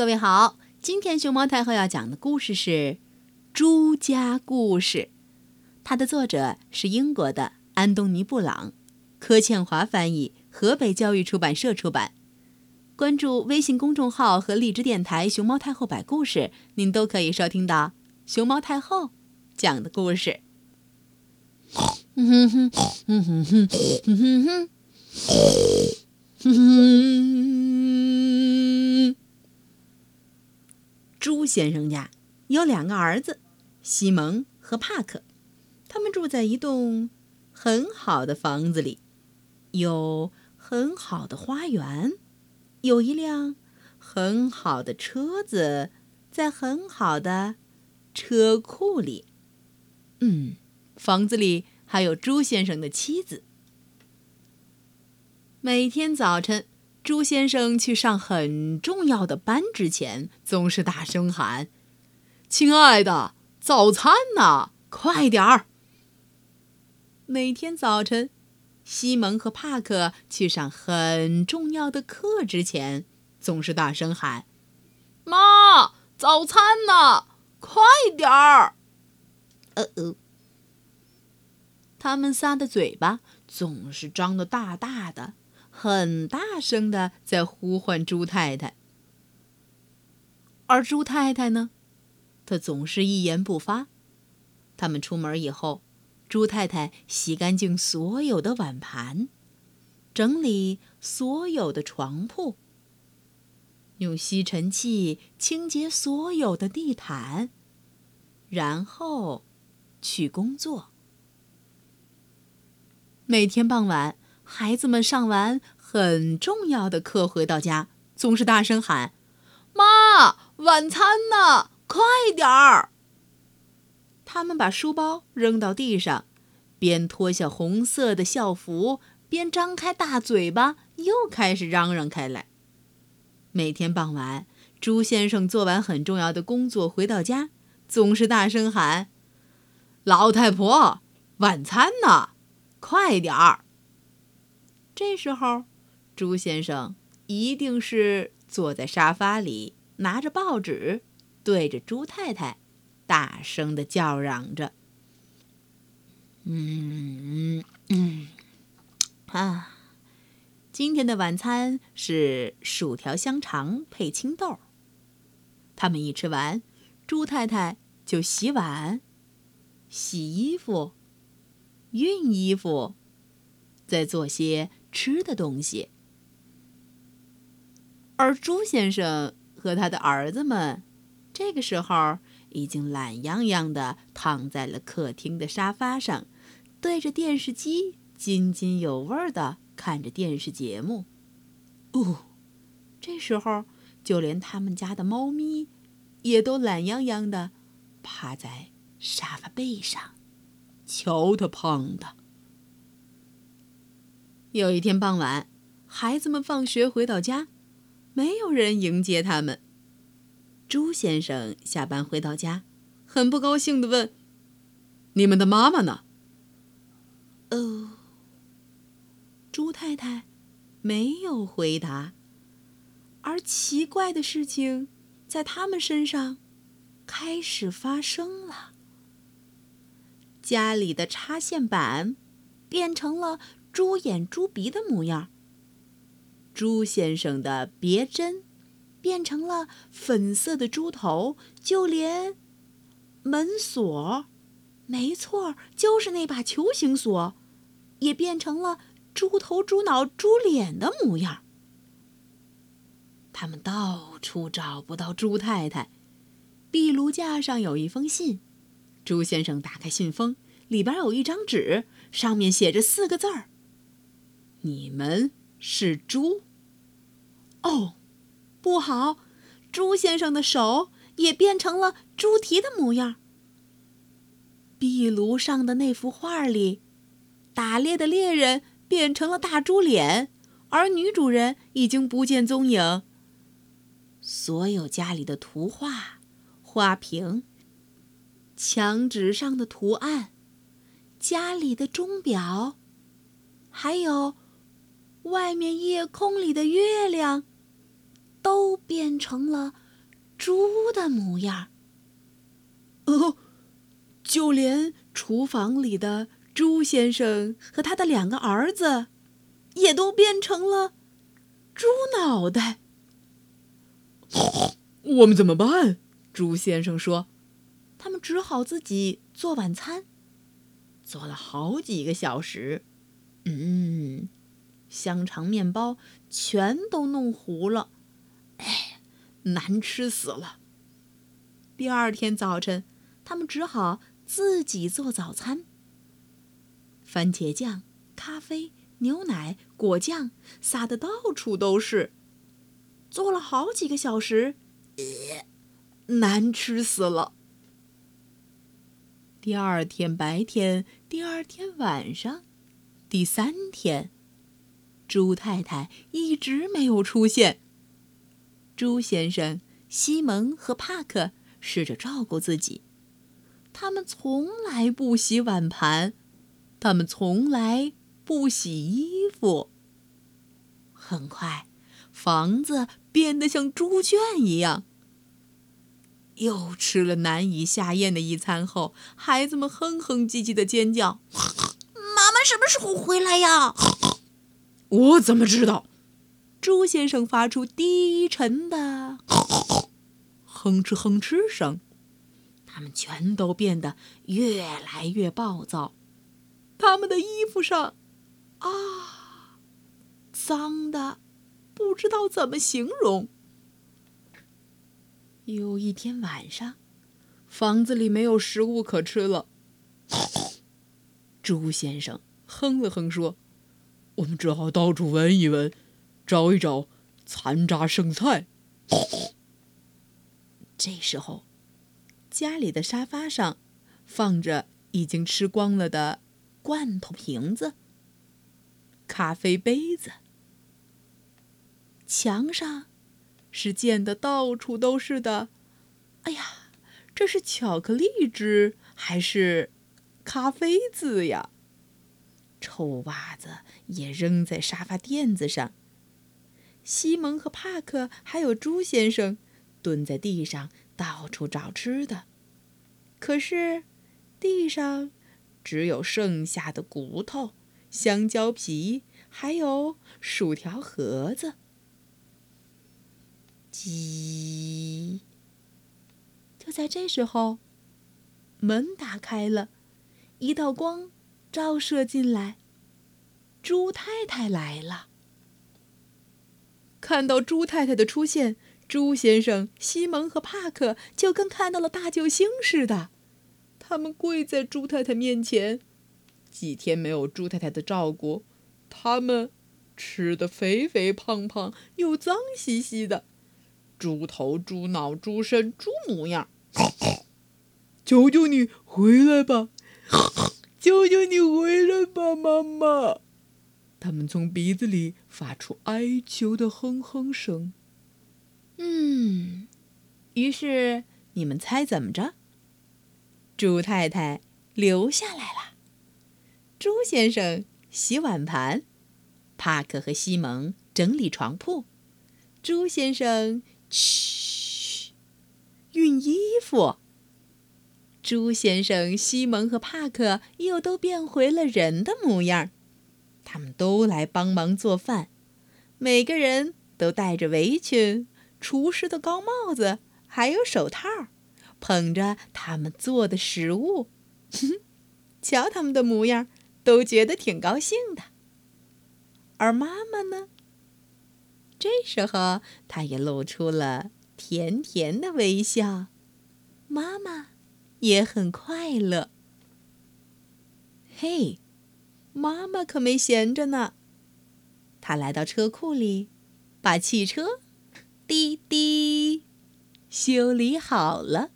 各位好今天熊猫太后要讲的故事是朱家故事。它的作者是英国的安东尼布朗柯倩华翻译河北教育出版社出版关注微信公众号和荔枝电台熊猫太后摆故事您都可以收听到熊猫太后讲的故事。朱先生家有两个儿子，西蒙和帕克，他们住在一栋很好的房子里，有很好的花园。有一辆很好的车子，在很好的车库里。嗯，房子里还有朱先生的妻子。每天早晨，朱先生去上很重要的班之前，总是大声喊：“亲爱的，早餐呢？快点儿！”每天早晨。西蒙和帕克去上很重要的课之前，总是大声喊：“妈，早餐呢？快点儿！”呃呃，他们仨的嘴巴总是张得大大的，很大声的在呼唤猪太太。而猪太太呢，她总是一言不发。他们出门以后。猪太太洗干净所有的碗盘，整理所有的床铺，用吸尘器清洁所有的地毯，然后去工作。每天傍晚，孩子们上完很重要的课回到家，总是大声喊：“妈，晚餐呢？快点儿！”他们把书包扔到地上，边脱下红色的校服，边张开大嘴巴，又开始嚷嚷开来。每天傍晚，朱先生做完很重要的工作回到家，总是大声喊：“老太婆，晚餐呢？快点儿！”这时候，朱先生一定是坐在沙发里，拿着报纸，对着朱太太。大声的叫嚷着：“嗯嗯啊，今天的晚餐是薯条香肠配青豆。”他们一吃完，朱太太就洗碗、洗衣服、熨衣服，再做些吃的东西。而朱先生和他的儿子们，这个时候。已经懒洋洋地躺在了客厅的沙发上，对着电视机津津有味地看着电视节目。哦，这时候就连他们家的猫咪也都懒洋洋地趴在沙发背上，瞧他胖的。有一天傍晚，孩子们放学回到家，没有人迎接他们。朱先生下班回到家，很不高兴的问：“你们的妈妈呢？”哦，朱太太没有回答。而奇怪的事情在他们身上开始发生了：家里的插线板变成了猪眼猪鼻的模样，朱先生的别针。变成了粉色的猪头，就连门锁，没错，就是那把球形锁，也变成了猪头、猪脑、猪脸的模样。他们到处找不到猪太太，壁炉架上有一封信。朱先生打开信封，里边有一张纸，上面写着四个字儿：“你们是猪。”哦。不好，猪先生的手也变成了猪蹄的模样。壁炉上的那幅画里，打猎的猎人变成了大猪脸，而女主人已经不见踪影。所有家里的图画、花瓶、墙纸上的图案、家里的钟表，还有外面夜空里的月亮。都变成了猪的模样。哦，就连厨房里的猪先生和他的两个儿子，也都变成了猪脑袋。我们怎么办？猪先生说：“他们只好自己做晚餐，做了好几个小时。嗯，香肠、面包全都弄糊了，哎，难吃死了。第二天早晨，他们只好自己做早餐。番茄酱、咖啡、牛奶、果酱撒的到处都是，做了好几个小时。”难吃死了。第二天白天，第二天晚上，第三天，猪太太一直没有出现。猪先生、西蒙和帕克试着照顾自己，他们从来不洗碗盘，他们从来不洗衣服。很快，房子变得像猪圈一样。又吃了难以下咽的一餐后，孩子们哼哼唧唧的尖叫：“妈妈什么时候回来呀？”我怎么知道？朱先生发出低沉的 哼哧哼哧声。他们全都变得越来越暴躁，他们的衣服上，啊，脏的不知道怎么形容。有一天晚上，房子里没有食物可吃了。朱先生哼了哼说：“我们只好到处闻一闻，找一找残渣剩菜。”这时候，家里的沙发上放着已经吃光了的罐头瓶子、咖啡杯子，墙上。是溅得到处都是的，哎呀，这是巧克力汁还是咖啡渍呀？臭袜子也扔在沙发垫子上。西蒙和帕克还有猪先生蹲在地上到处找吃的，可是地上只有剩下的骨头、香蕉皮，还有薯条盒子。叽！就在这时候，门打开了，一道光照射进来。猪太太来了。看到猪太太的出现，猪先生、西蒙和帕克就跟看到了大救星似的，他们跪在猪太太面前。几天没有猪太太的照顾，他们吃的肥肥胖胖，又脏兮兮的。猪头、猪脑、猪身、猪模样，求求你回来吧！求求你回来吧，妈妈！他们从鼻子里发出哀求的哼哼声。嗯，于是你们猜怎么着？猪太太留下来了，猪先生洗碗盘，帕克和西蒙整理床铺，猪先生。嘘，熨衣服。猪先生、西蒙和帕克又都变回了人的模样，他们都来帮忙做饭，每个人都戴着围裙、厨师的高帽子，还有手套，捧着他们做的食物。瞧他们的模样，都觉得挺高兴的。而妈妈呢？这时候，她也露出了甜甜的微笑，妈妈也很快乐。嘿，妈妈可没闲着呢，她来到车库里，把汽车滴滴修理好了。